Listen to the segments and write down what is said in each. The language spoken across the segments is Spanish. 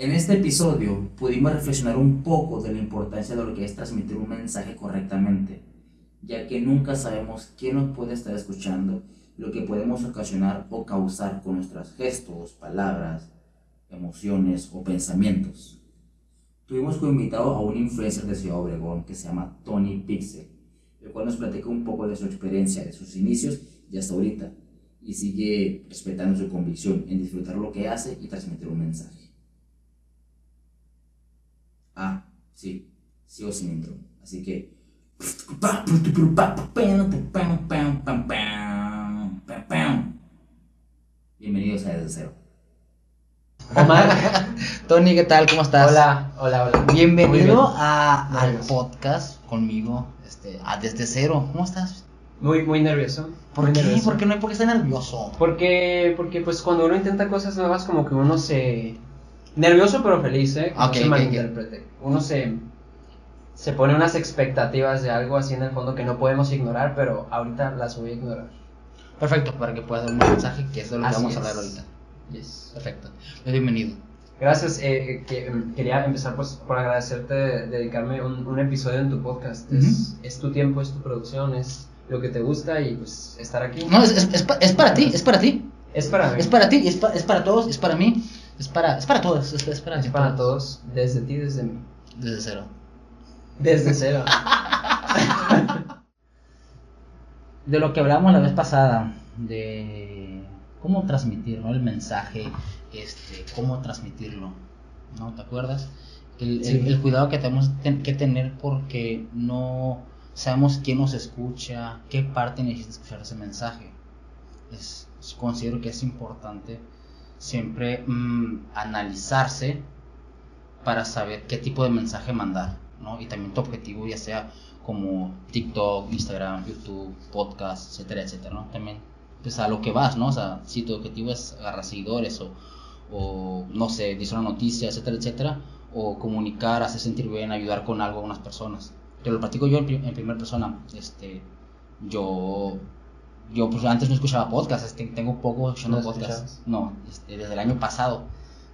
En este episodio pudimos reflexionar un poco de la importancia de lo que es transmitir un mensaje correctamente, ya que nunca sabemos quién nos puede estar escuchando, lo que podemos ocasionar o causar con nuestros gestos, palabras, emociones o pensamientos. Tuvimos como invitado a un influencer de Ciudad Obregón que se llama Tony Pixel, el cual nos platica un poco de su experiencia, de sus inicios y hasta ahorita, y sigue respetando su convicción en disfrutar lo que hace y transmitir un mensaje. Ah, sí, sigo sin intro. Así que. Bienvenidos a Desde Cero. Omar, Tony, ¿qué tal? ¿Cómo estás? hola, hola, hola. Bienvenido bien. a, al podcast conmigo, este, a Desde Cero. ¿Cómo estás? Muy, muy nervioso. ¿Por muy qué? nervioso. ¿Por qué no? ¿Por qué estás nervioso? Porque, porque pues cuando uno intenta cosas nuevas como que uno se... Nervioso pero feliz, ¿eh? Que no Ok, se ok, malinterprete. Uno se, se pone unas expectativas de algo así en el fondo que no podemos ignorar, pero ahorita las voy a ignorar. Perfecto, para que puedas dar un mensaje, que es de lo que vamos a es. hablar ahorita. Yes. Perfecto. Pues bienvenido. Gracias, eh, eh, que, em, quería empezar pues por agradecerte de dedicarme un, un episodio en tu podcast. es, es tu tiempo, es tu producción, es lo que te gusta y pues estar aquí. No, es, es, es, pa- es para ti, es para ti. Es para mí. Es para ti, es, pa- es para todos, es para mí, es para, es para todos, es, es para, Es para todos, desde ti, desde mí. Desde cero. Desde cero. de lo que hablamos la vez pasada, de cómo transmitir ¿no? el mensaje, este, cómo transmitirlo, ¿no? ¿Te acuerdas? El, el- Sí. el cuidado que tenemos ten- que tener porque no sabemos quién nos escucha, qué parte necesita escuchar ese mensaje. Es, considero que es importante siempre mm, analizarse para saber qué tipo de mensaje mandar, ¿no? Y también tu objetivo, ya sea como TikTok, Instagram, YouTube, podcast, etcétera, etcétera, ¿no? También, pues a lo que vas, ¿no? O sea, si tu objetivo es agarrar seguidores o, o no sé, decir una noticia, etcétera, etcétera, o comunicar, hacer sentir bien, ayudar con algo a unas personas. Te lo platico yo en, pri- en primera persona, este, yo, yo pues antes no escuchaba podcast, este, tengo poco escuchando ¿No podcast, no, este, desde el año pasado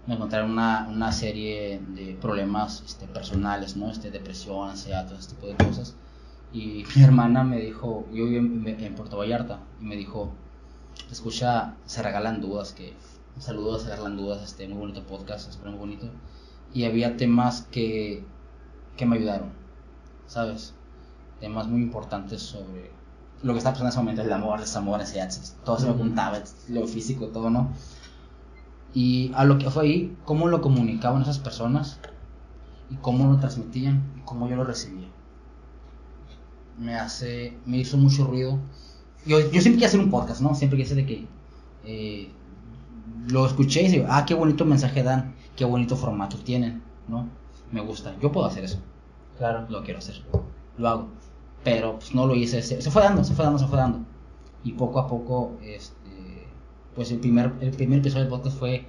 me encontré una, una serie de problemas este, personales, ¿no? Este, depresión, ansiedad, todo ese tipo de cosas. Y mi hermana me dijo, yo vivo en, en Puerto Vallarta, y me dijo, escucha, se regalan dudas, que saludos, se regalan dudas, este, muy bonito podcast, es muy bonito. Y había temas que, que me ayudaron, ¿sabes? Temas muy importantes sobre lo que está pasando en ese momento, el amor, desamor, ansiedad, todo se me juntaba, lo físico, todo, ¿no? Y a lo que fue ahí, cómo lo comunicaban esas personas y cómo lo transmitían y cómo yo lo recibía. Me hace, me hizo mucho ruido. Yo, yo siempre quise hacer un podcast, ¿no? Siempre quise de que eh, lo escuché y digo, ah, qué bonito mensaje dan, qué bonito formato tienen, ¿no? Me gusta, yo puedo hacer eso, Claro. lo quiero hacer, lo hago. Pero pues no lo hice, se, se fue dando, se fue dando, se fue dando. Y poco a poco, este, pues el primer, el primer episodio del podcast fue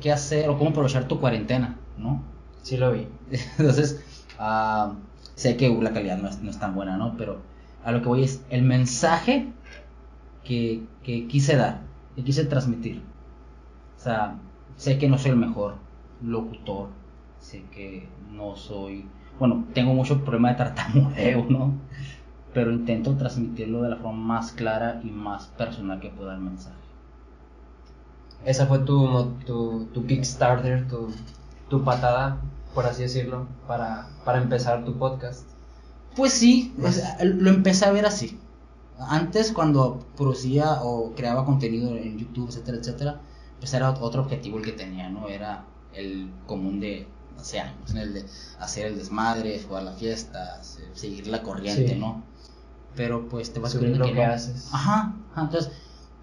qué hacer o cómo aprovechar tu cuarentena, ¿no? Sí lo vi. Entonces, ah, sé que la calidad no es, no es tan buena, ¿no? Pero a lo que voy es el mensaje que, que quise dar, que quise transmitir. O sea, sé que no soy el mejor locutor, sé que no soy, bueno, tengo mucho problema de tartamudeo, ¿no? Pero intento transmitirlo de la forma más clara y más personal que pueda el mensaje. Esa fue tu, tu, tu Kickstarter, tu, tu patada, por así decirlo, para, para empezar tu podcast. Pues sí, sea, lo empecé a ver así. Antes cuando producía o creaba contenido en YouTube, etcétera, etcétera, pues era otro objetivo el que tenía, ¿no? Era el común de hace años, ¿no? el de hacer el desmadre, jugar la fiesta, se- seguir la corriente, Sí. ¿no? Pero pues te vas Subir descubriendo lo que que no. haces. Ajá, ajá, entonces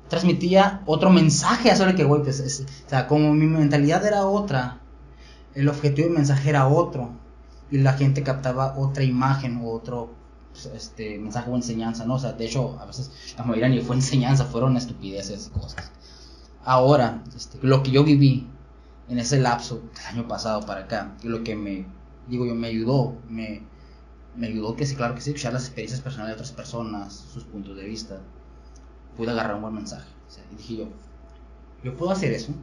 transmitía otro mensaje sobre que, güey, pues, es- o sea, como mi mentalidad era otra, el objetivo del mensaje era otro, y la gente captaba otra imagen, otro pues, este mensaje o enseñanza, ¿no? O sea, de hecho, a veces la mayoría ni fue enseñanza, fueron estupideces, cosas. Ahora, este, lo que yo viví en ese lapso del año pasado para acá, y lo que me, digo yo, me ayudó, me, me ayudó que sí, claro que sí, escuchar las experiencias personales de otras personas, sus puntos de vista, pude agarrar un buen mensaje. O sea, y dije yo, yo puedo hacer eso,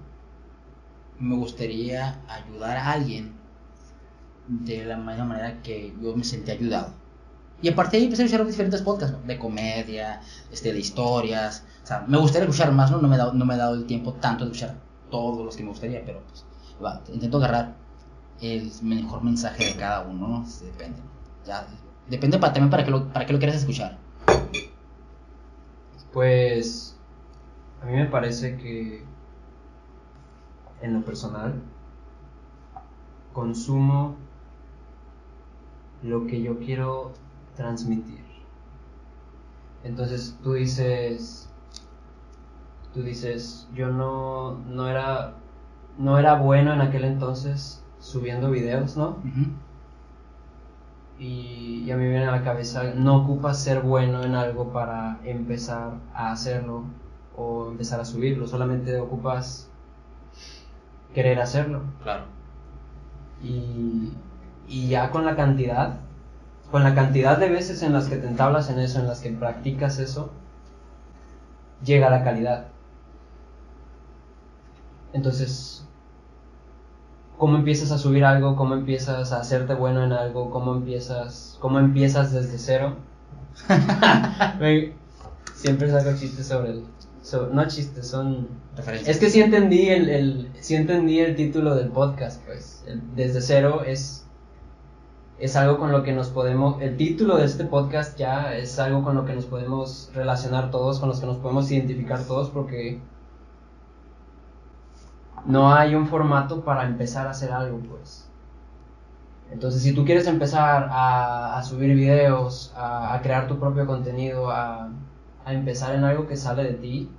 me gustaría ayudar a alguien de la misma manera que yo me sentí ayudado. Y a partir de ahí empecé a escuchar diferentes podcasts, de comedia, este, de historias. O sea, me gustaría escuchar más, ¿no? No me, he dado, no me he dado el tiempo tanto de escuchar todos los que me gustaría, pero pues, va, intento agarrar el mejor mensaje de cada uno, ¿no? Depende. Ya, depende para, también para qué lo, para qué lo quieres escuchar. Pues a mí me parece que en lo personal consumo lo que yo quiero transmitir. Entonces tú dices, tú dices, yo no, no era, no era bueno en aquel entonces subiendo videos, ¿no? Y, y a mí me viene a la cabeza, no ocupas ser bueno en algo para empezar a hacerlo o empezar a subirlo, solamente ocupas querer hacerlo. Claro. Y, y ya con la cantidad, con la cantidad de veces en las que te entablas en eso, en las que practicas eso, llega la calidad. Entonces, ¿cómo empiezas a subir algo? ¿Cómo empiezas a hacerte bueno en algo? ¿Cómo empiezas, cómo empiezas desde cero? Siempre saco chistes sobre el... so- no chistes, son... Referencias. Es que sí entendí el, el, sí entendí el título del podcast, pues. El desde cero es, es algo con lo que nos podemos. El título de este podcast ya es algo con lo que nos podemos relacionar todos, con los que nos podemos identificar todos, porque no hay un formato para empezar a hacer algo, pues. Entonces, si tú quieres empezar a, subir videos, a, crear tu propio contenido, a, empezar en algo que sale de ti,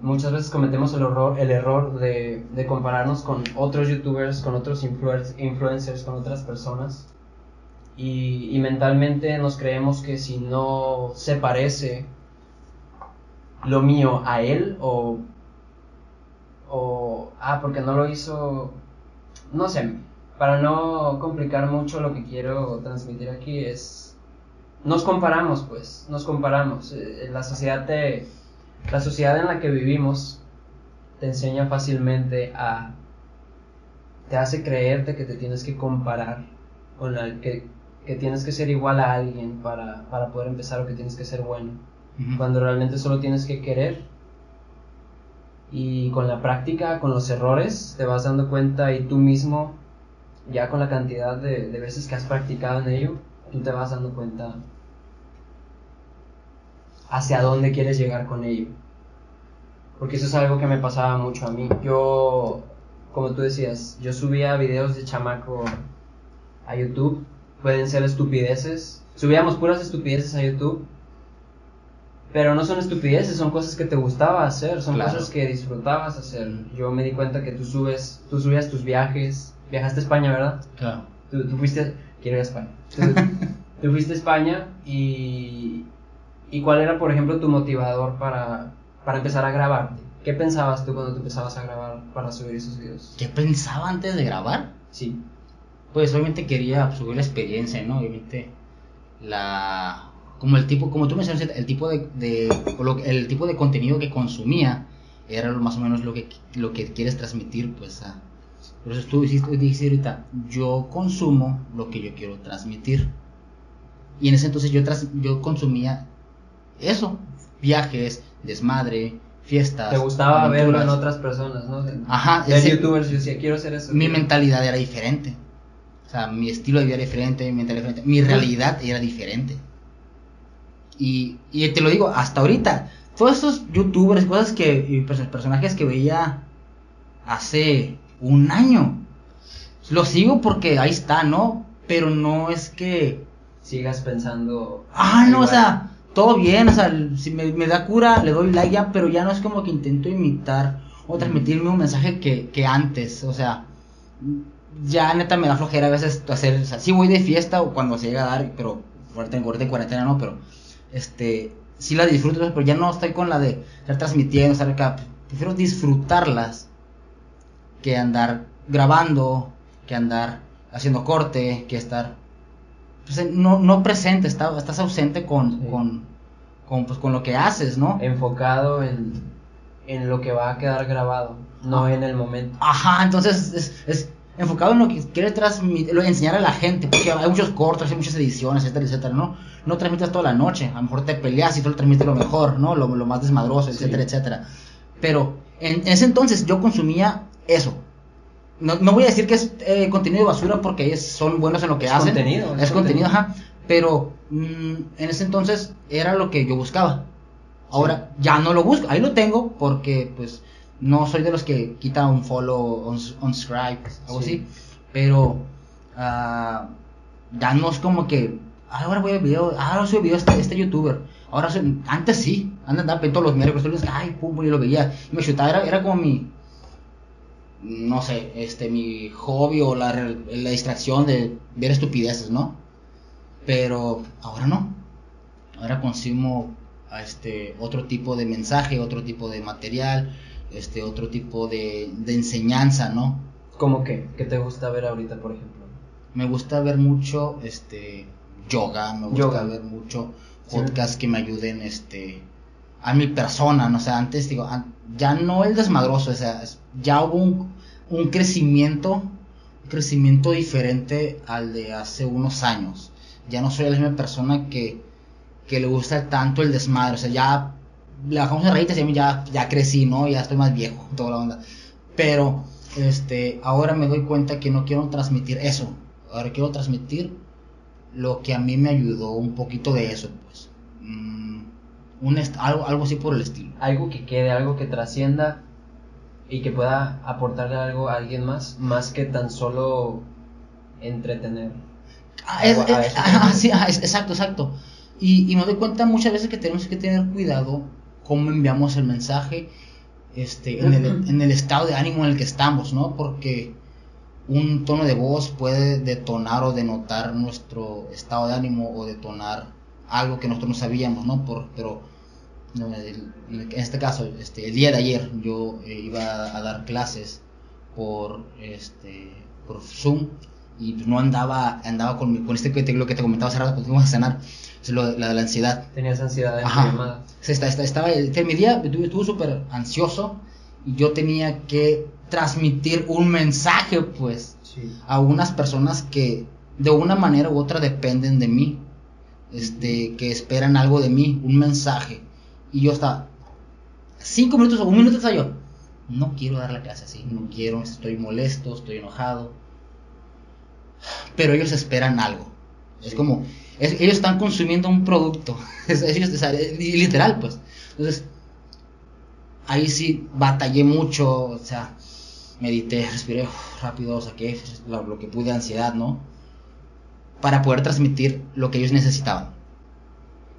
muchas veces cometemos el error, el error de, compararnos con otros youtubers, con otros influencers, con otras personas. Y mentalmente nos creemos que si no se parece lo mío a él o, o, ah, porque no lo hizo, no sé, para no complicar mucho lo que quiero transmitir aquí es, nos comparamos pues, nos comparamos. Eh, La sociedad te, la sociedad en la que vivimos te enseña fácilmente a te hace creerte que te tienes que comparar con la que, que tienes que ser igual a alguien para, para poder empezar o que tienes que ser bueno cuando realmente solo tienes que querer y con la práctica, con los errores, te vas dando cuenta y tú mismo, ya con la cantidad de, veces que has practicado en ello, tú te vas dando cuenta hacia dónde quieres llegar con ello. Porque eso es algo que me pasaba mucho a mí. Yo, como tú decías, yo subía videos de chamaco a YouTube, pueden ser estupideces. Subíamos puras estupideces a YouTube pero no son estupideces, son cosas que te gustaba hacer, son Claro. cosas que disfrutabas hacer. Yo me di cuenta que tú subes, tú subías tus viajes, viajaste a España, ¿verdad? Claro. Tú, tú fuiste, quiero ir a España. Tú, tú fuiste a España y, y cuál era, por ejemplo, tu motivador para, para empezar a grabarte. ¿Qué pensabas tú cuando tú empezabas a grabar para subir esos videos? ¿Qué pensaba antes de grabar? Sí, Pues obviamente quería subir la experiencia, ¿no? Obviamente la como el tipo, como tú mencionaste, el tipo de, de el tipo de contenido que consumía era más o menos lo que lo que quieres transmitir, pues a por eso tú dijiste, ahorita, yo consumo lo que yo quiero transmitir. Y en ese entonces yo tras- yo consumía eso, viajes, desmadre, fiestas. te gustaba verlo en otras personas, ¿no? De, Ajá, de ese- youtubers, yo decía, quiero hacer eso. mi quiero- mentalidad era diferente. O sea, mi estilo de vida era diferente, mi mentalidad era diferente, mi realidad era diferente. Y, y te lo digo, hasta ahorita, todos estos youtubers, cosas que, y perso- personajes que veía hace un año, los sigo porque ahí está, ¿no? Pero no es que sigas pensando. Ah, no, o sea, todo bien, o sea, si me, me da cura, le doy like ya, pero ya no es como que intento imitar o transmitirme un mensaje que, que antes, o sea, ya neta me da flojera a veces hacer, o sea, sí voy de fiesta o cuando se llega a dar, pero ahorita en cuarentena no, pero, este, sí la disfruto, pero ya no estoy con la de estar transmitiendo, estar acá, prefiero disfrutarlas que andar grabando, que andar haciendo corte, que estar pues, no, no presente, está- estás ausente con, Sí. con, con, pues, con lo que haces, ¿no? enfocado en, en lo que va a quedar grabado. no en el momento. Ajá, entonces es, es enfocado en lo que quiere transmitir, lo- enseñar a la gente, porque hay muchos cortos, hay muchas ediciones, etcétera, etcétera, ¿no? No transmites toda la noche, a lo mejor te peleas y tú lo transmites lo mejor, ¿no? Lo, lo más desmadroso, etcétera, etcétera. Pero en, en ese entonces yo consumía eso. No, no voy a decir que es eh, contenido de basura porque ellos son buenos en lo que Es hacen. contenido, Es, es contenido, contenido. ajá. Pero mm, en ese entonces era lo que yo buscaba. Ahora ya no lo busco. Ahí lo tengo porque pues no soy de los que quita un follow, un, subscribe, algo Sí. así. Pero ah, ya no es como que "Ah, ahora voy a video, ah, ahora subo video este, este youtuber. Ahora soy- antes sí, antes andaba todos los miércoles, todos los ay, pum, pum, y lo veía. Y me chutaba, era, era como mi, no sé, este, mi hobby o la, distracción de ver estupideces, ¿no? Pero ahora no. Ahora consumo a este otro tipo de mensaje, otro tipo de material, este otro tipo de, de enseñanza, ¿no? ¿Cómo que? ¿Qué te gusta ver ahorita, por ejemplo? Me gusta ver mucho este yoga, me gusta Yoga. ver mucho Sí. podcasts que me ayuden este a mi persona, ¿no? O sea, antes digo, an- ya no el desmadroso, o sea, es- ya hubo un, un crecimiento, un crecimiento diferente al de hace unos años. Ya no soy la misma persona que, que le gusta tanto el desmadre, o sea, ya le bajamos las rayitas y a mí ya, ya crecí, ¿no? Ya estoy más viejo, toda la onda. Pero, este, ahora me doy cuenta que no quiero transmitir eso. Ahora quiero transmitir lo que a mí me ayudó un poquito de eso, pues. Mm, un algo, algo así por el estilo. Algo que quede, algo que trascienda y que pueda aportarle algo a alguien más, más que tan solo entretener. Ah, es- a es- sí, ah, es- exacto, exacto. Y, y me doy cuenta muchas veces que tenemos que tener cuidado cómo enviamos el mensaje este, en, el, en el estado de ánimo en el que estamos, ¿no? Porque un tono de voz puede detonar o denotar nuestro estado de ánimo o detonar algo que nosotros no sabíamos, ¿no? Por, pero en este caso, este, el día de ayer yo eh, iba a dar clases por, este, por Zoom y no andaba andaba con, mi- con este que te- lo que te comentaba hace rato cuando fuimos a cenar, lo la de la ansiedad. Tenías ansiedad en Ajá. llamada. Está- estaba, este, mi día estuve súper ansioso y yo tenía que transmitir un mensaje, pues, Sí. a unas personas que de una manera u otra dependen de mí, este, que esperan algo de mí, un mensaje. Y yo estaba, cinco minutos o un minuto estaba yo, no quiero dar la clase así, no quiero, estoy molesto, estoy enojado. Pero ellos esperan algo. Es como, es- ellos están consumiendo un producto. Es, literal, pues. Entonces, ahí sí batallé mucho, o sea, medité, respiré rápido, saqué lo, lo que pude, ansiedad, ¿no? Para poder transmitir lo que ellos necesitaban.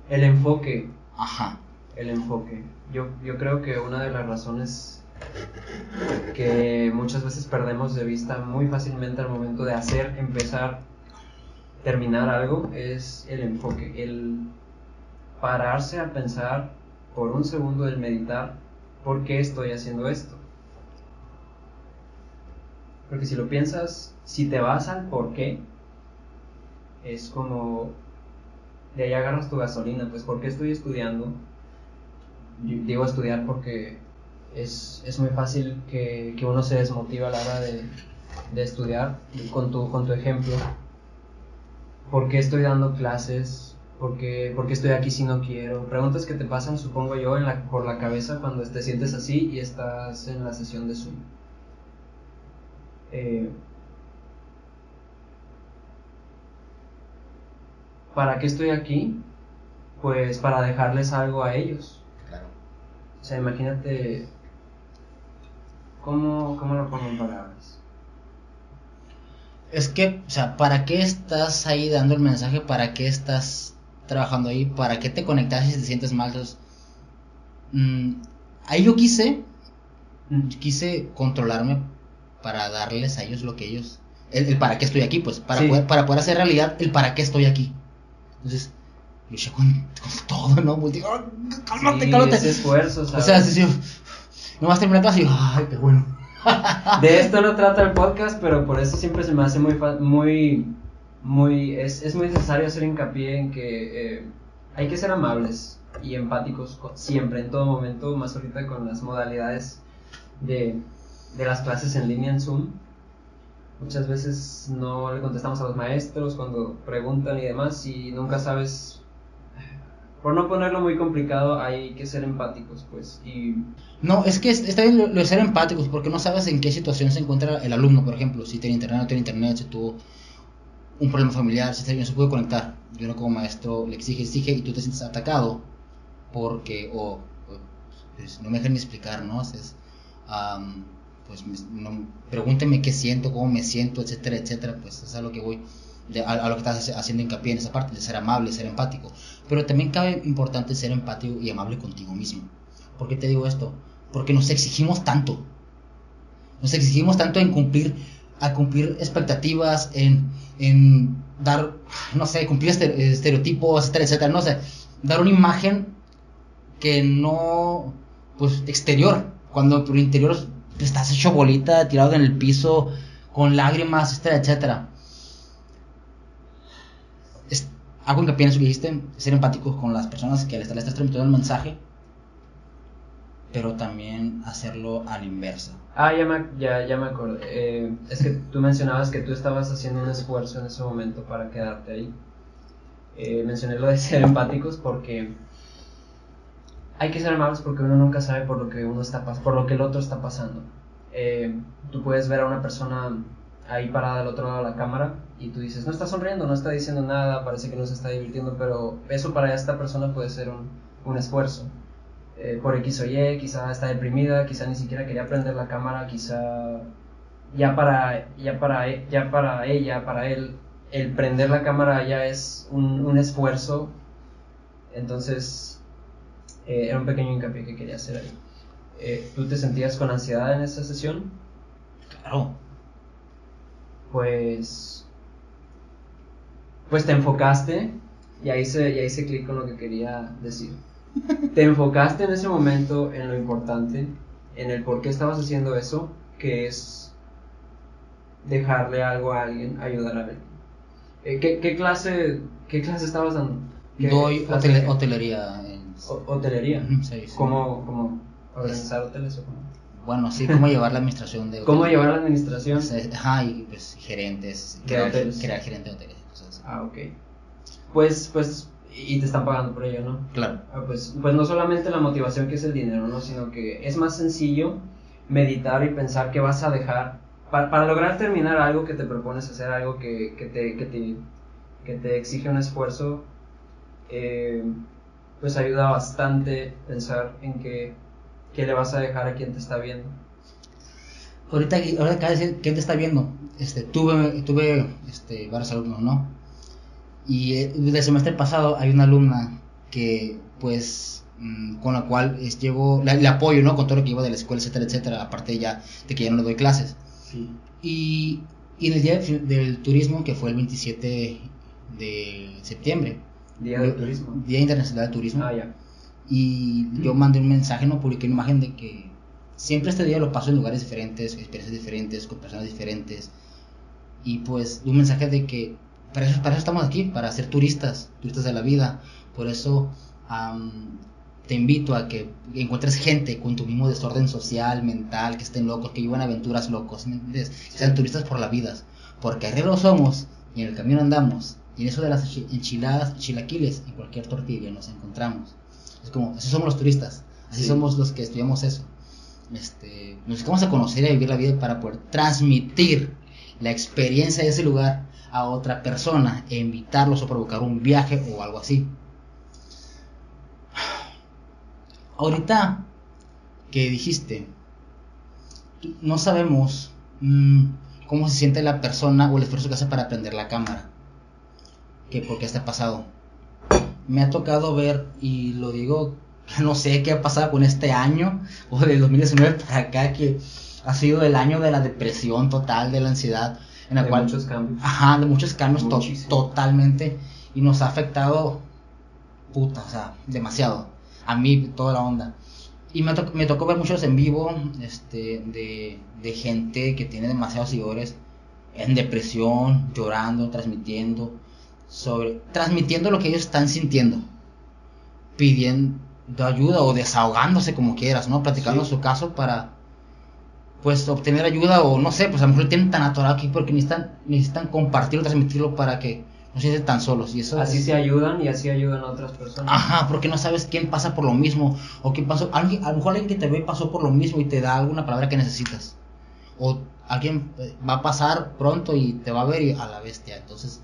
El enfoque, Ajá. el enfoque. Yo, yo creo que una de las razones que muchas veces perdemos de vista muy fácilmente al momento de hacer, empezar, terminar algo es el enfoque, el pararse a pensar por un segundo, el meditar, ¿por qué estoy haciendo esto? Porque si lo piensas, si te vas al por qué, es como de ahí agarras tu gasolina, pues ¿por qué estoy estudiando? Digo estudiar porque es, es muy fácil que, que uno se desmotiva a la hora de, de estudiar, con tu, con tu ejemplo. ¿Por qué estoy dando clases? ¿Por qué, por qué estoy aquí si no quiero? Preguntas que te pasan, supongo yo, en la, por la cabeza cuando te sientes así y estás en la sesión de Zoom. Eh, ¿Para qué estoy aquí? Pues para dejarles algo a ellos. Claro. O sea, imagínate. ¿Cómo, cómo lo pongo en palabras? Es que, o sea, ¿para qué estás ahí dando el mensaje? ¿Para qué estás trabajando ahí? ¿Para qué te conectas si te sientes mal? Entonces, mm, ahí yo quise, quise controlarme para darles a ellos lo que ellos, el, el para qué estoy aquí, pues, para, Sí. poder, para poder hacer realidad el para qué estoy aquí. Entonces, luché con, con todo, ¿no? Pues digo, "Ah, cálmate, Sí, cálmate. ese esfuerzo, O ¿sabes? sea, sí, sí, nomás terminé y yo, ay, qué bueno. De esto no trata el podcast, pero por eso siempre se me hace muy, muy, muy, es, es muy necesario hacer hincapié en que eh, hay que ser amables y empáticos co- siempre, en todo momento, más ahorita con las modalidades de, de las clases en línea en Zoom. Muchas veces no le contestamos a los maestros cuando preguntan y demás y nunca sabes, por no ponerlo muy complicado, hay que ser empáticos, pues. Y No, es que es- está bien lo, de ser empáticos porque no sabes en qué situación se encuentra el alumno, por ejemplo, si tiene internet no tiene internet, si tuvo un problema familiar, si no se puede conectar. Yo no como maestro le exige, exige y tú te sientes atacado porque, o, pues, no me dejan ni explicar, ¿no? Am, pues no- pregúnteme qué siento, cómo me siento, etcétera, etcétera, pues es a lo que voy, de- a, a lo que estás haci- haciendo hincapié en esa parte, de ser amable, ser empático. Pero también cabe importante ser empático y amable contigo mismo. ¿Por qué te digo esto? Porque nos exigimos tanto. Nos exigimos tanto en cumplir, a cumplir expectativas, en, en dar, no sé, cumplir este- estereotipos, etcétera, etcétera, no sé, dar una imagen que no, pues, exterior, cuando por interior estás hecho bolita, tirado en el piso, con lágrimas, etcétera, etcétera. Es, hago hincapié en eso que dijiste, ser empáticos con las personas que les, le estás transmitiendo el mensaje, pero también hacerlo a la inversa. Ah, ya me, ya, ya me acordé. Eh, es que tú mencionabas que tú estabas haciendo un esfuerzo en ese momento para quedarte ahí. Eh, mencioné lo de ser empáticos porque hay que ser amables porque uno nunca sabe por lo que uno está por lo que el otro está pasando. Eh, tú puedes ver a una persona ahí parada al otro lado de la cámara y tú dices, no está sonriendo, no está diciendo nada, parece que no se está divirtiendo, pero eso para esta persona puede ser un, un esfuerzo eh, por X o Y, quizá está deprimida, quizá ni siquiera quería prender la cámara, quizá ya para, ya para, ya para ella, para él, el prender la cámara ya es un, un esfuerzo. Entonces, eh, era un pequeño hincapié que quería hacer ahí. Eh, ¿Tú te sentías con ansiedad en esa sesión? Claro, Pues, pues te enfocaste y ahí se, y ahí se clic con lo que quería decir. Te enfocaste en ese momento en lo importante, en el por qué estabas haciendo eso, que es dejarle algo a alguien, ayudar a alguien. Eh, ¿qué, qué clase, ¿Qué clase estabas dando? ¿Qué doy hotele- hotelería. en- hotelería. Sí, sí. ¿Cómo, cómo organizar hoteles o cómo? Bueno, sí, cómo llevar la administración de ¿Cómo hoteles. llevar la administración? Ajá, y pues gerentes, crear, hoteles. crear gerente de hoteles. Ah, ok. Pues, pues, y te están pagando por ello, ¿no? Claro. Ah, pues, pues no solamente la motivación que es el dinero, ¿no? Sino que es más sencillo meditar y pensar que vas a dejar, para, para lograr terminar algo que te propones hacer, algo que, que, te, que, te, que te exige un esfuerzo, eh, pues ayuda bastante pensar en que, qué le vas a dejar a quien te está viendo. Ahorita, ahora acaba de decir, ¿quién te está viendo? Este, tuve, tuve este, varios alumnos, ¿no? Y eh, del semestre pasado hay una alumna que, pues, mm, con la cual es, llevo, le, apoyo, ¿no? Con todo lo que llevo de la escuela, etcétera, etcétera, aparte ya de que ya no le doy clases. Sí. Y, y en el día del, del turismo, que fue el 27 de septiembre, Día del turismo. Día Internacional del Turismo, Ah, ya. y yo mandé un mensaje, no publiqué una imagen de que siempre este día lo paso en lugares diferentes, experiencias diferentes, con personas diferentes. Y pues un mensaje de que para eso, para eso estamos aquí, para ser turistas, turistas de la vida. Por eso te invito a que encuentres gente con tu mismo desorden social, mental, que estén locos, que vivan aventuras locos, ¿me entiendes? Que sean turistas por la vida. Porque arrieros somos y en el camino andamos. Y en eso de las enchi- enchiladas, chilaquiles, en cualquier tortilla nos encontramos. Es como, así somos los turistas, así Sí. somos los que estudiamos eso. Este, nos dedicamos a conocer y a vivir la vida para poder transmitir la experiencia de ese lugar a otra persona e invitarlos o provocar un viaje o algo así. Ahorita que dijiste, no sabemos mm, cómo se siente la persona o el esfuerzo que hace para prender la cámara. Que porque está pasado. Me ha tocado ver, y lo digo, no sé qué ha pasado con este año, o del 2019 para acá, que ha sido el año de la depresión total, de la ansiedad, en la De cual muchos cambios. Ajá, de muchos cambios to- totalmente. Y nos ha afectado, puta, o sea, demasiado. A mí, toda la onda. Y me, to- me tocó ver muchos en vivo este, de, de gente que tiene demasiados seguidores en depresión, llorando, transmitiendo, sobre, transmitiendo lo que ellos están sintiendo, pidiendo ayuda o desahogándose como quieras, ¿no? Platicando Sí. su caso para, pues obtener ayuda o no sé, pues a lo mejor lo tienen tan atorado aquí porque necesitan, necesitan compartirlo, transmitirlo para que no se sienten tan solos. Y eso Así es- se ayudan y así ayudan a otras personas. Ajá, porque no sabes quién pasa por lo mismo o quién pasó. Alguien, a lo mejor alguien que te ve pasó por lo mismo y te da alguna palabra que necesitas. O alguien eh, va a pasar pronto y te va a ver y a la bestia. Entonces,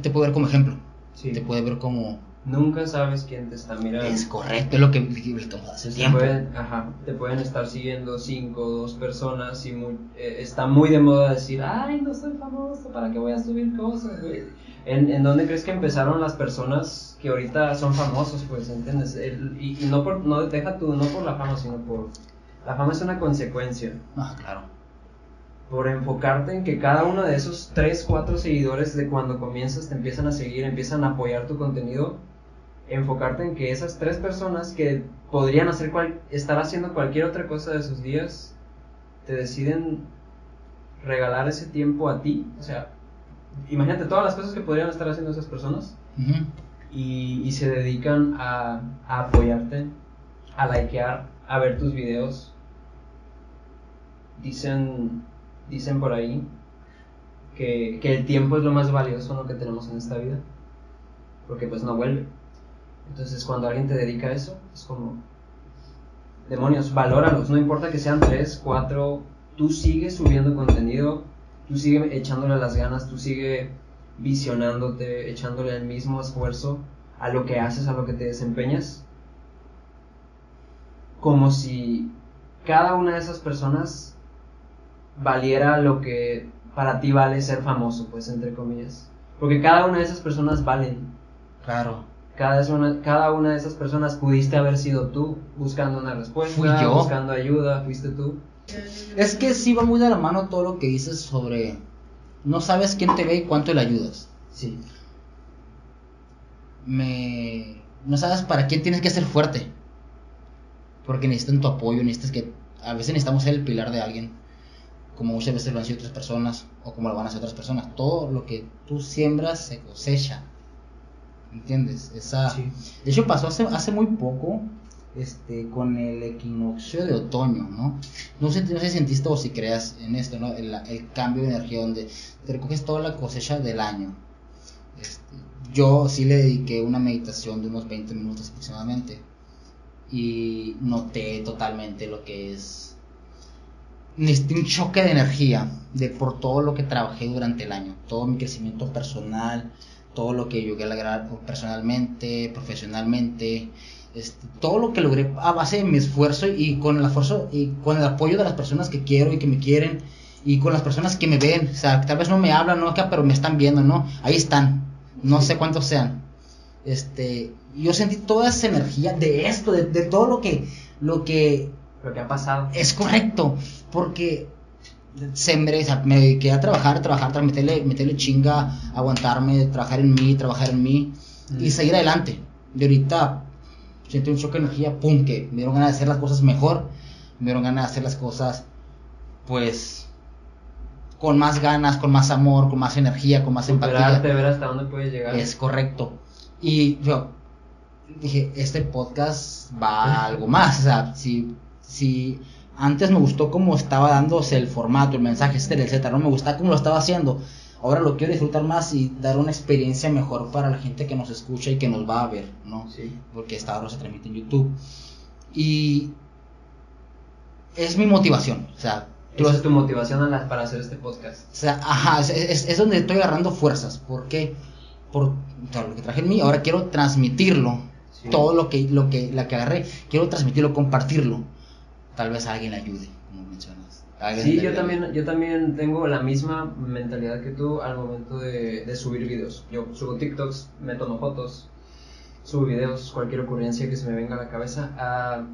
te puede ver como ejemplo. Sí. Te puede ver como Nunca sabes quién te está mirando. es correcto, es lo que dijimos hace Te tiempo. pueden, ajá, te pueden estar siguiendo cinco o dos personas y muy- eh, está muy de moda decir, ay, no soy famoso, ¿para qué voy a subir cosas? güey?" ¿En, ¿En dónde crees que empezaron las personas que ahorita son famosos, pues, entiendes? El- y, y no por, no, deja tú, no por la fama, sino por, la fama es una consecuencia. Ah, claro. Por enfocarte en que cada uno de esos 3, 4 seguidores de cuando comienzas te empiezan a seguir, empiezan a apoyar tu contenido, enfocarte en que esas tres personas que podrían hacer cual, estar haciendo cualquier otra cosa de sus días, te deciden regalar ese tiempo a ti. O sea, imagínate todas las cosas que podrían estar haciendo esas personas y, se dedican a, a apoyarte, a likear, a ver tus videos. Dicen, dicen por ahí que, que el tiempo es lo más valioso ¿no? que tenemos en esta vida, porque pues no vuelve. Entonces cuando alguien te dedica a eso, es como, demonios, valóralos, no importa que sean tres, cuatro, tú sigues subiendo contenido, tú sigues echándole las ganas, tú sigues visionándote, echándole el mismo esfuerzo a lo que haces, a lo que te desempeñas, como si cada una de esas personas valiera lo que para ti vale ser famoso, pues entre comillas. Porque cada una de esas personas valen. Claro. Cada una, cada una de esas personas pudiste haber sido tú, buscando una respuesta, Fui yo. buscando ayuda, fuiste tú. Es que sí va muy de la mano todo lo que dices sobre no sabes quién te ve y cuánto le ayudas. Sí. me no sabes para quién tienes que ser fuerte porque necesitan tu apoyo necesitas que a veces necesitamos ser el pilar de alguien como muchas veces lo han sido otras personas o como lo van a hacer otras personas todo lo que tú siembras se cosecha ¿entiendes? esa Sí. de hecho pasó hace, hace muy poco este con el equinoccio de otoño no no sé, no sé si sentiste o si creas en esto no el, el cambio de energía donde te recoges toda la cosecha del año este, yo sí le dediqué una meditación de unos 20 minutos aproximadamente y noté totalmente lo que es necesité un choque de energía de por todo lo que trabajé durante el año, todo mi crecimiento personal, todo lo que llegué a lograr personalmente, profesionalmente, este, todo lo que logré a base de mi esfuerzo y con el esfuerzo y con el apoyo de las personas que quiero y que me quieren y con las personas que me ven, o sea, tal vez no me hablan, no acá, pero me están viendo, ¿no? Ahí están, no sé cuántos sean. Este, yo sentí toda esa energía de esto, de, de todo lo que, lo que Lo que ha pasado. es correcto, porque sembré, o sea, me dediqué a trabajar, trabajar, tra- meterle, meterle chinga, aguantarme, trabajar en mí, trabajar en mí y Mm. seguir adelante. De ahorita sentí un choque de energía, pum, que me dieron ganas de hacer las cosas mejor, me dieron ganas de hacer las cosas, pues, con más ganas, con más amor, con más energía, con más empatía. Superarte, ver hasta dónde puedes llegar. Es correcto. Y yo dije, este podcast va a algo más. O sea, si, si antes me gustó cómo estaba dándose el formato, el mensaje, etcétera, etcétera, no me gustaba cómo lo estaba haciendo. Ahora lo quiero disfrutar más y dar una experiencia mejor para la gente que nos escucha y que nos va a ver, ¿no? Sí. Porque esta hora se transmite en YouTube. Y es mi motivación. O sea, tú Esa es tu motivación la- para hacer este podcast. o sea, ajá, es, es- es donde estoy agarrando fuerzas. ¿Por qué? Por o sea, lo que traje en mí, ahora quiero transmitirlo. Sí. Todo lo que, lo que, la que agarré, quiero transmitirlo, compartirlo. Tal vez alguien ayude, como mencionas. Sí, yo también, yo también tengo la misma mentalidad que tú al momento de, de subir videos. Yo subo TikToks, me tomo fotos, subo videos, cualquier ocurrencia que se me venga a la cabeza. Ah,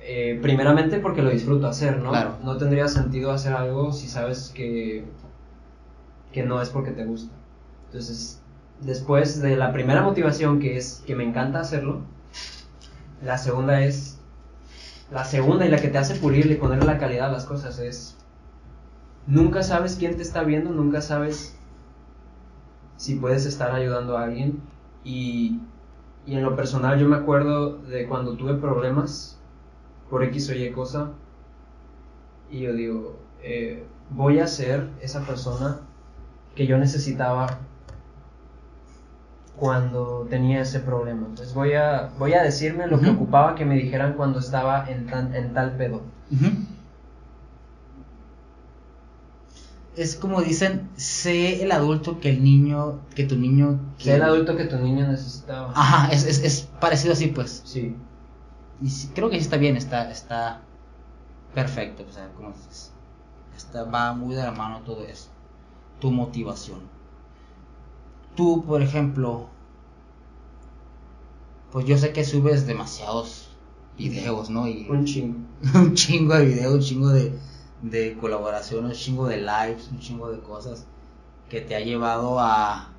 eh, primeramente porque lo disfruto hacer, ¿no? Claro. No tendría sentido hacer algo si sabes que, que no es porque te gusta. Entonces, después de la primera motivación que es que me encanta hacerlo, la segunda es la segunda y la que te hace pulirle y ponerle la calidad a las cosas es nunca sabes quién te está viendo, nunca sabes si puedes estar ayudando a alguien. Y, y en lo personal yo me acuerdo de cuando tuve problemas por X o Y cosa y yo digo, eh, voy a ser esa persona que yo necesitaba cuando tenía ese problema. Entonces voy a, voy a decirme lo que ocupaba que me dijeran cuando estaba en, tan- en tal pedo. Es como dicen, sé el adulto que el niño, que tu niño... Ser el adulto que tu niño necesitaba. Ajá, es, es, es parecido así pues. Sí. Y sí, creo que sí está bien, está, está perfecto, o sea, como dices, está, va muy de la mano todo eso, tu motivación. Tú, por ejemplo, pues yo sé que subes demasiados videos, ¿no? Y Un chingo. un chingo de videos, un chingo de, de colaboraciones, un chingo de lives, un chingo de cosas que te ha llevado a,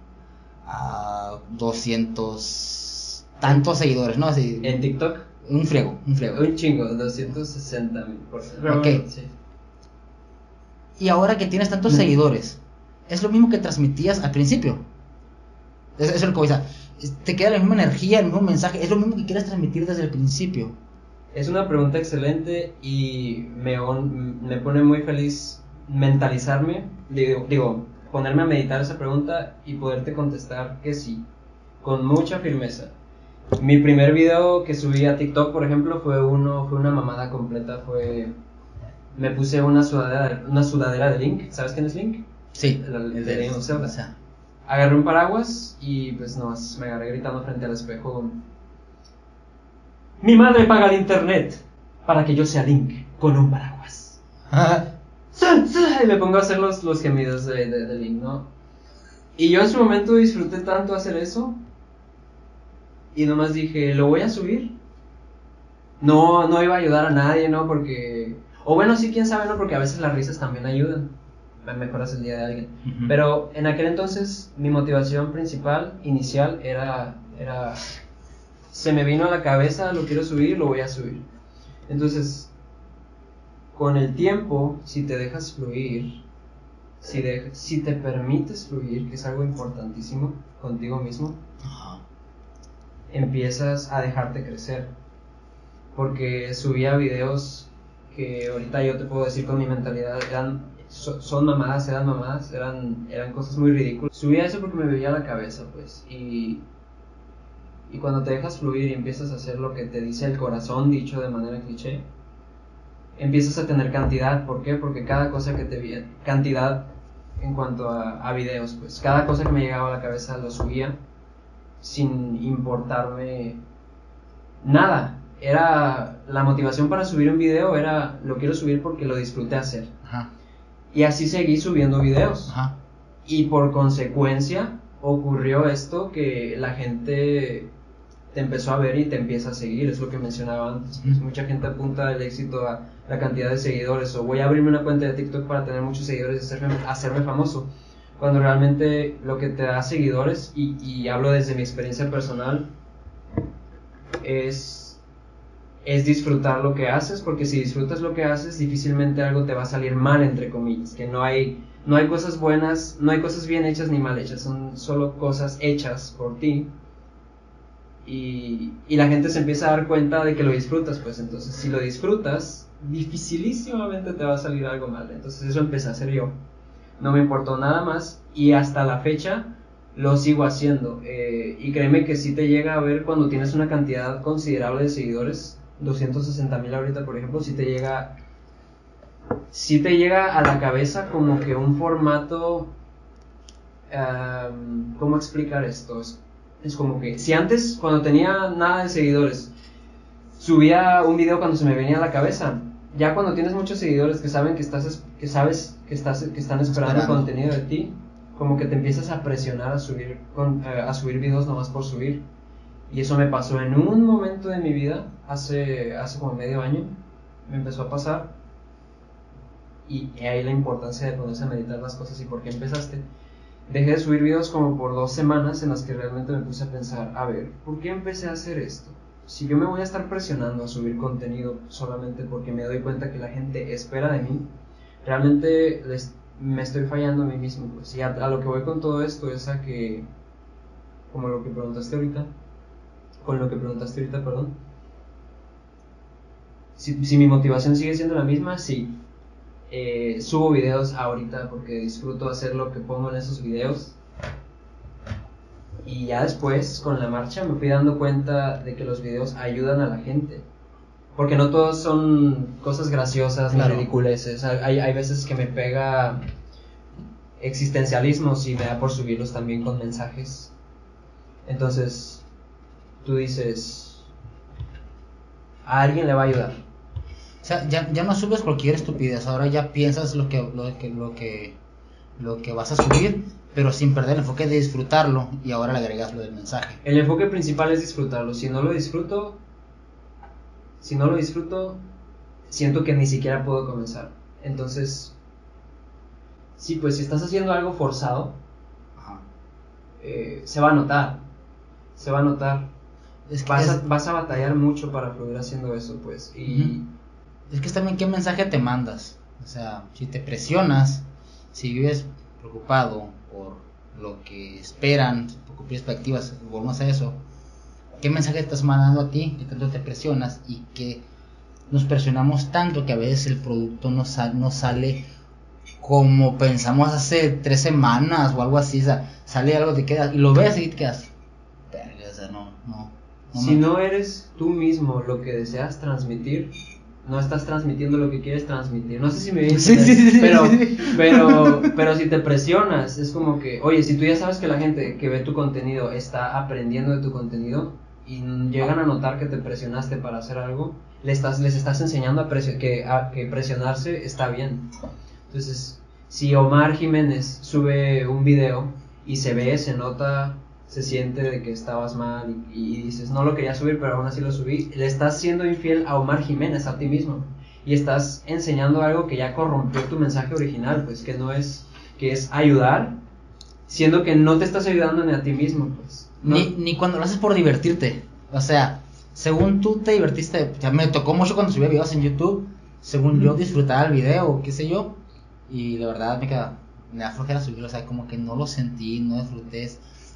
a 200 tantos seguidores, ¿no? Así, En TikTok, un friego, un friego. un chingo, 260 mil. por Pero Ok. sí. Y ahora que tienes tantos Mm. seguidores, es lo mismo que transmitías al principio. Es- Eso es lo que voy a decir. Te queda la misma energía, el mismo mensaje, es lo mismo que quieres transmitir desde el principio. Es una pregunta excelente y me, me pone muy feliz mentalizarme, digo, digo, ponerme a meditar esa pregunta y poderte contestar que sí, con mucha firmeza. Mi primer video que subí a TikTok, por ejemplo, fue uno, fue una mamada completa, fue me puse una sudadera, una sudadera de Link, ¿sabes quién es Link? Sí, El- el de of Zelda. o sea, Agarré un paraguas y pues no, me agarré gritando frente al espejo. Mi madre paga el internet para que yo sea Link con un paraguas. Y me pongo a hacer los, los gemidos de, de, de Link, ¿no? Y yo en su momento disfruté tanto hacer eso. Y nomás dije, lo voy a subir. No, no iba a ayudar a nadie, ¿no? Porque... O bueno, sí, quién sabe, ¿no? Porque a veces las risas también ayudan. Me mejoras el día de alguien. Pero en aquel entonces mi motivación principal, inicial, era, era, se me vino a la cabeza, lo quiero subir, lo voy a subir. Entonces, con el tiempo, si te dejas fluir, si, de- si te permites fluir, que es algo importantísimo contigo mismo, empiezas a dejarte crecer. Porque subía videos que ahorita yo te puedo decir con mi mentalidad, eran, so- son mamadas, eran mamadas, eran, eran cosas muy ridículas. Subía eso porque me veía la cabeza, pues. Y, y cuando te dejas fluir y empiezas a hacer lo que te dice el corazón, dicho de manera cliché, empiezas a tener cantidad. ¿Por qué? Porque cada cosa que te vi, cantidad en cuanto a, a videos, pues. Cada cosa que me llegaba a la cabeza lo subía sin importarme nada. Era la motivación para subir un video era lo quiero subir porque lo disfruté hacer. Y así seguí subiendo videos. Ajá. Y por consecuencia ocurrió esto que la gente te empezó a ver y te empieza a seguir, es lo que mencionaba antes. Pues mucha gente apunta el éxito a la cantidad de seguidores o voy a abrirme una cuenta de TikTok para tener muchos seguidores y hacerme, hacerme famoso. Cuando realmente lo que te da seguidores, y, y hablo desde mi experiencia personal, es, es disfrutar lo que haces, porque si disfrutas lo que haces, difícilmente algo te va a salir mal, entre comillas, que no hay, no hay cosas buenas, no hay cosas bien hechas ni mal hechas, son solo cosas hechas por ti. Y, y la gente se empieza a dar cuenta de que lo disfrutas, pues entonces si lo disfrutas, dificilísimamente te va a salir algo mal. Entonces eso empecé a hacer yo. No me importó nada más y hasta la fecha lo sigo haciendo. Eh, y créeme que si te llega a ver cuando tienes una cantidad considerable de seguidores, 260 mil ahorita por ejemplo, si te llega, si te llega a la cabeza como que un formato, ¿cómo explicar esto? Es, es como que si antes cuando tenía nada de seguidores subía un video cuando se me venía a la cabeza. Ya cuando tienes muchos seguidores que saben que estás es- que sabes que estás que están esperando, Esperando. contenido de ti, como que te empiezas a presionar a subir con, eh, a subir videos nomás por subir. Y eso me pasó en un momento de mi vida, hace hace como medio año, me empezó a pasar. Y ahí la importancia de ponerse a meditar las cosas y por qué empezaste. Dejé de subir videos como por dos semanas en las que realmente me puse a pensar, a ver, ¿por qué empecé a hacer esto? Si yo me voy a estar presionando a subir contenido solamente porque me doy cuenta que la gente espera de mí, realmente les- me estoy fallando a mí mismo. Pues. Y a, a lo que voy con todo esto es a que, como lo que preguntaste ahorita, con lo que preguntaste ahorita, perdón, si, si mi motivación sigue siendo la misma, sí. eh, subo videos ahorita porque disfruto hacer lo que pongo en esos videos. Y ya después, con la marcha, me fui dando cuenta de que los videos ayudan a la gente. Porque no todos son cosas graciosas ni Claro. ridiculeces. Hay, hay veces que me pega existencialismos y me da por subirlos también con mensajes. Entonces, tú dices, a alguien le va a ayudar. O sea, ya, ya no subes cualquier estupidez, ahora ya piensas lo que, lo que, lo que, lo que vas a subir, pero sin perder el enfoque de disfrutarlo y ahora le agregas lo del mensaje. El enfoque principal es disfrutarlo. Si no lo disfruto, si no lo disfruto, siento que ni siquiera puedo comenzar. Entonces, sí, pues si estás haciendo algo forzado, Ajá. eh, se va a notar. Se va a notar. Es que, Vas, a, vas a batallar mucho para fluir haciendo eso, pues. Y. es que también qué mensaje te mandas. O sea, si te presionas, si vives preocupado por lo que esperan, por cumplir expectativas, volvemos a eso, ¿qué mensaje estás mandando a ti? Que tanto te presionas y que nos presionamos tanto que a veces el producto no, sal- no sale como pensamos hace tres semanas o algo así, o sea, sale algo, te quedas, y lo ves y te quedas, "Verga, o sea, no, no. no si no eres tú mismo lo que deseas transmitir, no estás transmitiendo lo que quieres transmitir. No sé si me Sí, sí, sí, pero, pero, pero si te presionas, es como que, oye, si tú ya sabes que la gente que ve tu contenido está aprendiendo de tu contenido y llegan a notar que te presionaste para hacer algo, le estás, les estás enseñando a, que, a- que presionarse está bien. Entonces, si Omar Jiménez sube un video y se ve, se nota, se siente de que estabas mal y, y dices, no lo quería subir, pero aún así lo subí, le estás siendo infiel a Omar Jiménez, a ti mismo. Y estás enseñando algo que ya corrompió tu mensaje original, pues que no es, que es ayudar, siendo que no te estás ayudando ni a ti mismo, pues. No- Ni, ni cuando lo haces por divertirte. O sea, según tú te divertiste, o sea, me tocó mucho cuando subía videos en YouTube, según yo disfrutaba el video, qué sé yo, y de verdad me queda, me da flojera subirlo, o sea, como que no lo sentí, no disfruté,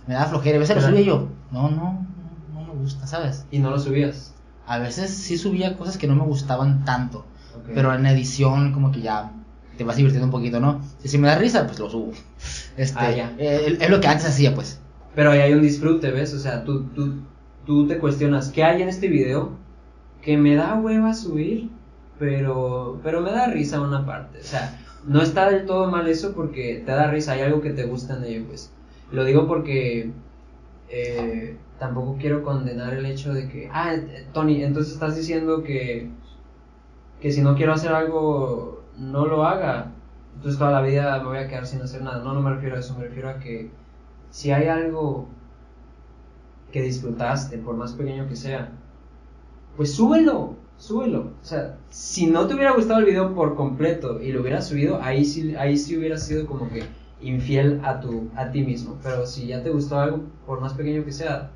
me da flojera, a veces lo subía yo, no, no, no, no me gusta, ¿sabes? y no lo subías. A veces sí subía cosas que no me gustaban tanto, pero en edición como que ya te vas divirtiendo un poquito, ¿no? Si, si me da risa, pues lo subo. Este, Ah, ya. eh, es lo que antes hacía, pues. Pero ahí hay un disfrute, ¿ves? O sea, tú, tú, tú te cuestionas, ¿qué hay en este video que me da hueva subir? Pero, pero me da risa una parte. O sea, no está del todo mal eso porque te da risa, hay algo que te gusta en ello, pues. Lo digo porque eh, tampoco quiero condenar el hecho de que, ah, Tony, entonces estás diciendo que, que si no quiero hacer algo, no lo haga. Entonces toda la vida me voy a quedar sin hacer nada. No, no me refiero a eso, me refiero a que si hay algo que disfrutaste, por más pequeño que sea, pues súbelo, súbelo. O sea, si no te hubiera gustado el video por completo y lo hubieras subido, ahí sí, ahí sí hubieras sido como que infiel a tu, a ti mismo. Pero si ya te gustó algo, por más pequeño que sea,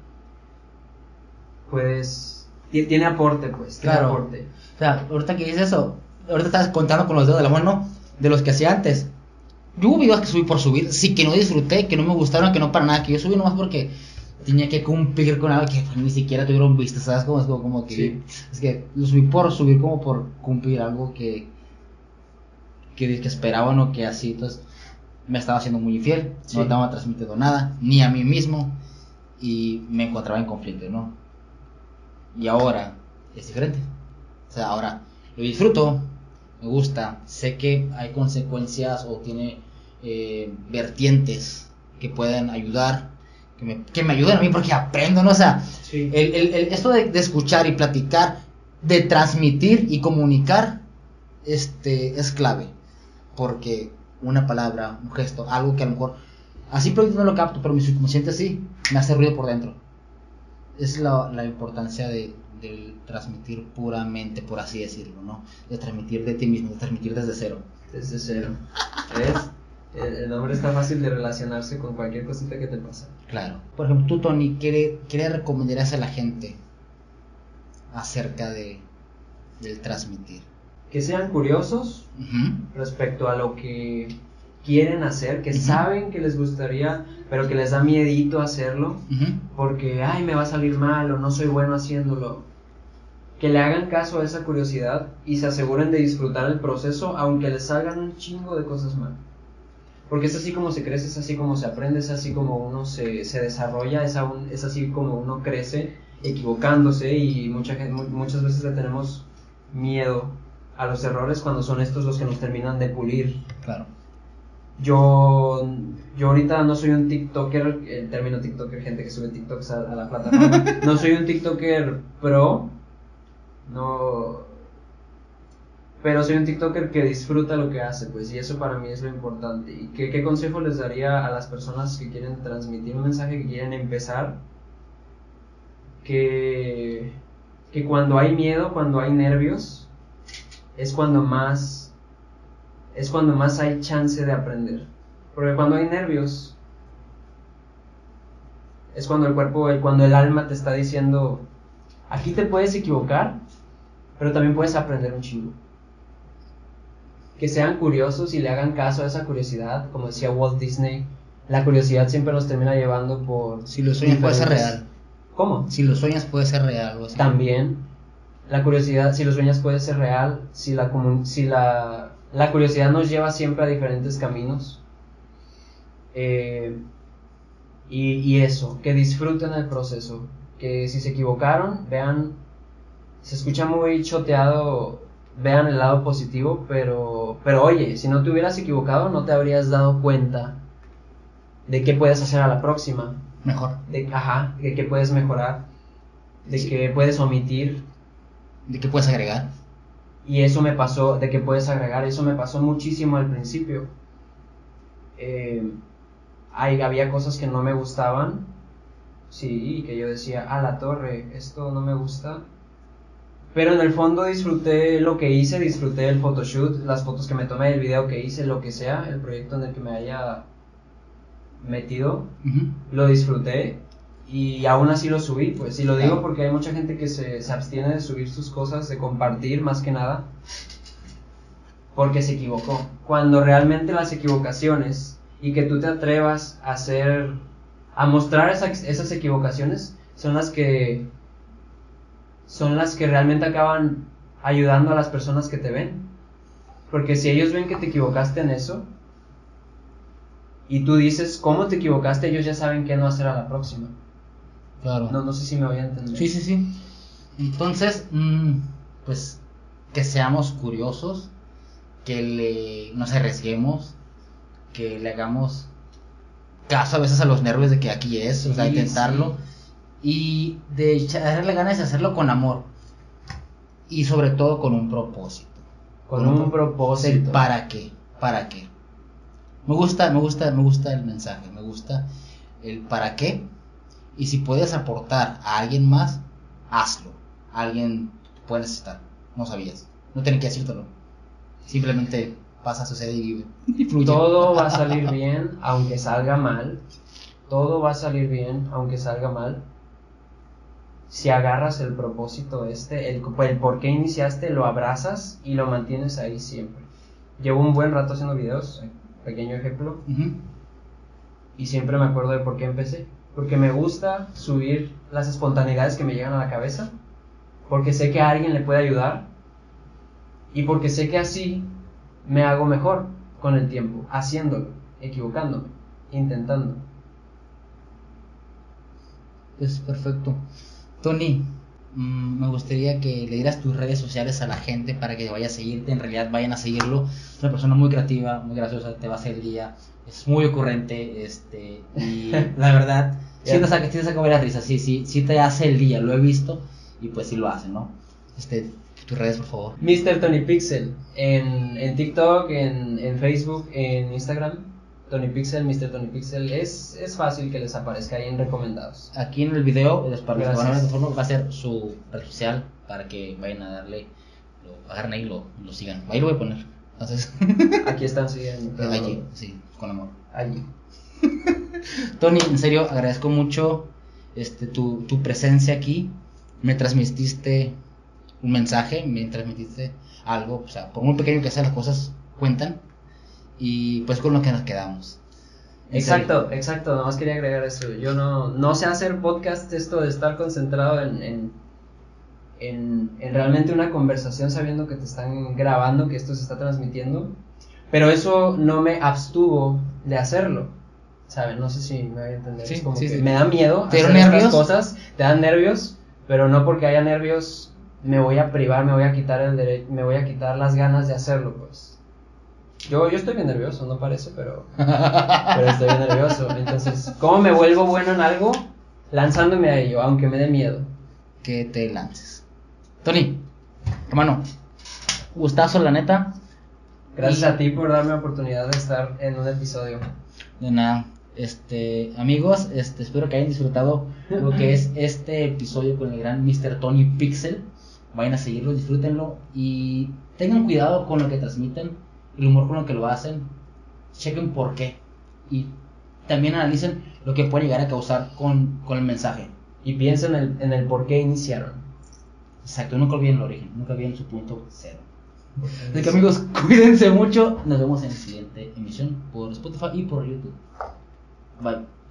pues ti- tiene aporte, pues, tiene Claro. aporte. O sea, ahorita que dices eso, ahorita estás contando con los dedos de la mano de los que hacía antes. Yo hubo videos que subí por subir, sí que no disfruté, que no me gustaron, que no para nada, que yo subí nomás porque tenía que cumplir con algo que ni siquiera tuvieron vistas, ¿sabes? Como, es como, como que, Sí. es que lo subí por subir como por cumplir algo que, que, que esperaban o que así, entonces me estaba haciendo muy infiel, Sí. no estaba transmitiendo nada, ni a mí mismo, y me encontraba en conflicto, ¿no? Y ahora es diferente. O sea, ahora lo disfruto, me gusta, sé que hay consecuencias o tiene eh, vertientes que pueden ayudar, que me, que me ayuden a mí porque aprendo, ¿no? O sea, Sí. el, el- el- esto de, de escuchar y platicar, de transmitir y comunicar, este, es clave. Porque una palabra, un gesto, algo que a lo mejor, así pero no lo capto, pero mi subconsciente sí, me hace ruido por dentro. Es la, la importancia de, transmitir puramente, por así decirlo, ¿no? De transmitir de ti mismo, de transmitir desde cero. Desde cero. ¿Ves? El, el nombre está fácil de relacionarse con cualquier cosita que te pasa. Claro. Por ejemplo, tú, Tony, ¿qué, qué le recomendarías a la gente acerca de, del transmitir? Que sean curiosos respecto a lo que quieren hacer, que saben que les gustaría, pero que les da miedito hacerlo, Ujú. porque, ay, me va a salir mal o no soy bueno haciéndolo. que le hagan caso a esa curiosidad y se aseguren de disfrutar el proceso aunque les salgan un chingo de cosas mal. Porque es así como se crece, es así como se aprende, es así como uno se, se desarrolla, es, aún- es así como uno crece equivocándose y mucha muchas veces le tenemos miedo a los errores cuando son estos los que nos terminan de pulir. Claro. Yo, yo ahorita no soy un TikToker, el término TikToker, gente que sube TikToks a, a la plataforma, no soy un TikToker pro, no, pero soy un TikToker que disfruta lo que hace, pues, y eso para mí es lo importante. ¿Y qué, qué consejo les daría a las personas que quieren transmitir un mensaje, que quieren empezar? Que, que cuando hay miedo, cuando hay nervios, es cuando más es cuando más hay chance de aprender. Porque cuando hay nervios, es cuando el cuerpo, cuando el alma te está diciendo, aquí te puedes equivocar, pero también puedes aprender un chingo. Que sean curiosos y le hagan caso a esa curiosidad, como decía Walt Disney, la curiosidad siempre nos termina llevando por... Si lo sueñas puede ser real. ¿Cómo? Si lo sueñas puede ser real. También, la curiosidad, si lo sueñas puede ser real, si la, si la, la curiosidad nos lleva siempre a diferentes caminos. Eh, y, y eso, que disfruten el proceso, que si se equivocaron, vean, se escucha muy choteado, vean el lado positivo, pero, pero oye, si no te hubieras equivocado, no te habrías dado cuenta de qué puedes hacer a la próxima Mejor. de, ajá, de que puedes mejorar, de Sí. que puedes omitir. ¿De qué puedes agregar? Y eso me pasó, de que puedes agregar, eso me pasó muchísimo al principio. Eh, hay, había cosas que no me gustaban, sí, y que yo decía, a la torre, esto no me gusta. Pero en el fondo disfruté lo que hice, disfruté el photoshoot, las fotos que me tomé, el video que hice, lo que sea, el proyecto en el que me haya metido, lo disfruté y aún así lo subí, pues, y lo digo Claro. porque hay mucha gente que se, se abstiene de subir sus cosas, de compartir más que nada, porque se equivocó. Cuando realmente las equivocaciones y que tú te atrevas a hacer, a mostrar esas, esas equivocaciones, son las que, son las que realmente acaban ayudando a las personas que te ven. Porque si ellos ven que te equivocaste en eso, y tú dices cómo te equivocaste, ellos ya saben qué no hacer a la próxima. Claro. No, no sé si me voy a entender. Sí, sí, sí. Entonces, mm, pues que seamos curiosos, que le, nos arriesguemos, que le hagamos caso a veces a los nervios de que aquí es, o sea, Sí, intentarlo, y de echarle ganas de hacerlo con amor, y sobre todo con un propósito. Con un propósito. ¿Para qué? ¿Para qué? Me gusta, me gusta, me gusta el mensaje, me gusta el para qué. Y si puedes aportar a alguien más, hazlo. Alguien puede necesitar. No sabías. No tienen que decírtelo. Simplemente pasa, sucede y vive. Y fluye. Todo va a salir bien, aunque salga mal. Todo va a salir bien, aunque salga mal. Si agarras el propósito este, el, el por qué iniciaste, lo abrazas y lo mantienes ahí siempre. Llevo un buen rato haciendo videos, pequeño ejemplo, y siempre me acuerdo de por qué empecé. Porque me gusta subir las espontaneidades que me llegan a la cabeza, porque sé que a alguien le puede ayudar, y porque sé que así me hago mejor con el tiempo, haciéndolo, equivocándome, intentando. Es perfecto. Tony, mm, me gustaría que le dieras tus redes sociales a la gente para que vaya a seguirte. En realidad vayan a seguirlo. Es una persona muy creativa, muy graciosa, te va a hacer el día. Es muy ocurrente, este, y la verdad, sí te saca, sí te saca varias risas, sí, sí, sí te hace el día, lo he visto, y pues sí lo hace, ¿no? Este, tus redes, por favor. Mr. Tony Pixel, en, en TikTok, en, en Facebook, en Instagram, Tony Pixel, Mr. Tony Pixel, es, es fácil que les aparezca ahí en recomendados. Aquí en el video, les para los que va a ser su red social para que vayan a darle, lo agarren ahí y lo, lo sigan. Ahí lo voy a poner. Entonces, Aquí están siguiendo. pero- allí, sí, con amor. Allí. Tony, en serio, agradezco mucho este, tu, tu presencia aquí. Me transmitiste un mensaje, me transmitiste algo, o sea, por muy pequeño que sea, las cosas cuentan. Y pues con lo que nos quedamos. Exacto, exacto, nomás quería agregar eso. Yo no, no sé hacer podcast, esto de estar concentrado en, en, en, en realmente una conversación sabiendo que te están grabando, que esto se está transmitiendo, pero eso no me abstuvo de hacerlo. ¿Sabes? No sé si me voy a entender. Sí, es como sí, que sí. me da miedo ¿Te hacer dieron estas nervios? cosas, te dan nervios, pero no porque haya nervios me voy a privar, me voy a quitar el dere- me voy a quitar las ganas de hacerlo, pues. Yo, yo estoy bien nervioso, no parece, pero, pero estoy bien nervioso. Entonces, ¿cómo me vuelvo bueno en algo? Lanzándome a ello, aunque me dé miedo. que te lances. Tony, hermano, gustazo la neta. Gracias Y- a ti por darme la oportunidad de estar en un episodio. De nada. Este, amigos, este, espero que hayan disfrutado lo que es este episodio con el gran Mr. Tony Pixel. Vayan a seguirlo, disfrútenlo y tengan cuidado con lo que transmiten, el humor con lo que lo hacen. Chequen por qué y también analicen lo que puede llegar a causar con, con el mensaje. Y piensa en el, en el por qué iniciaron. Exacto, nunca olviden el origen, nunca olviden su punto cero. Así que amigos, cuídense mucho. Nos vemos en la siguiente emisión por Spotify y por YouTube. Bye.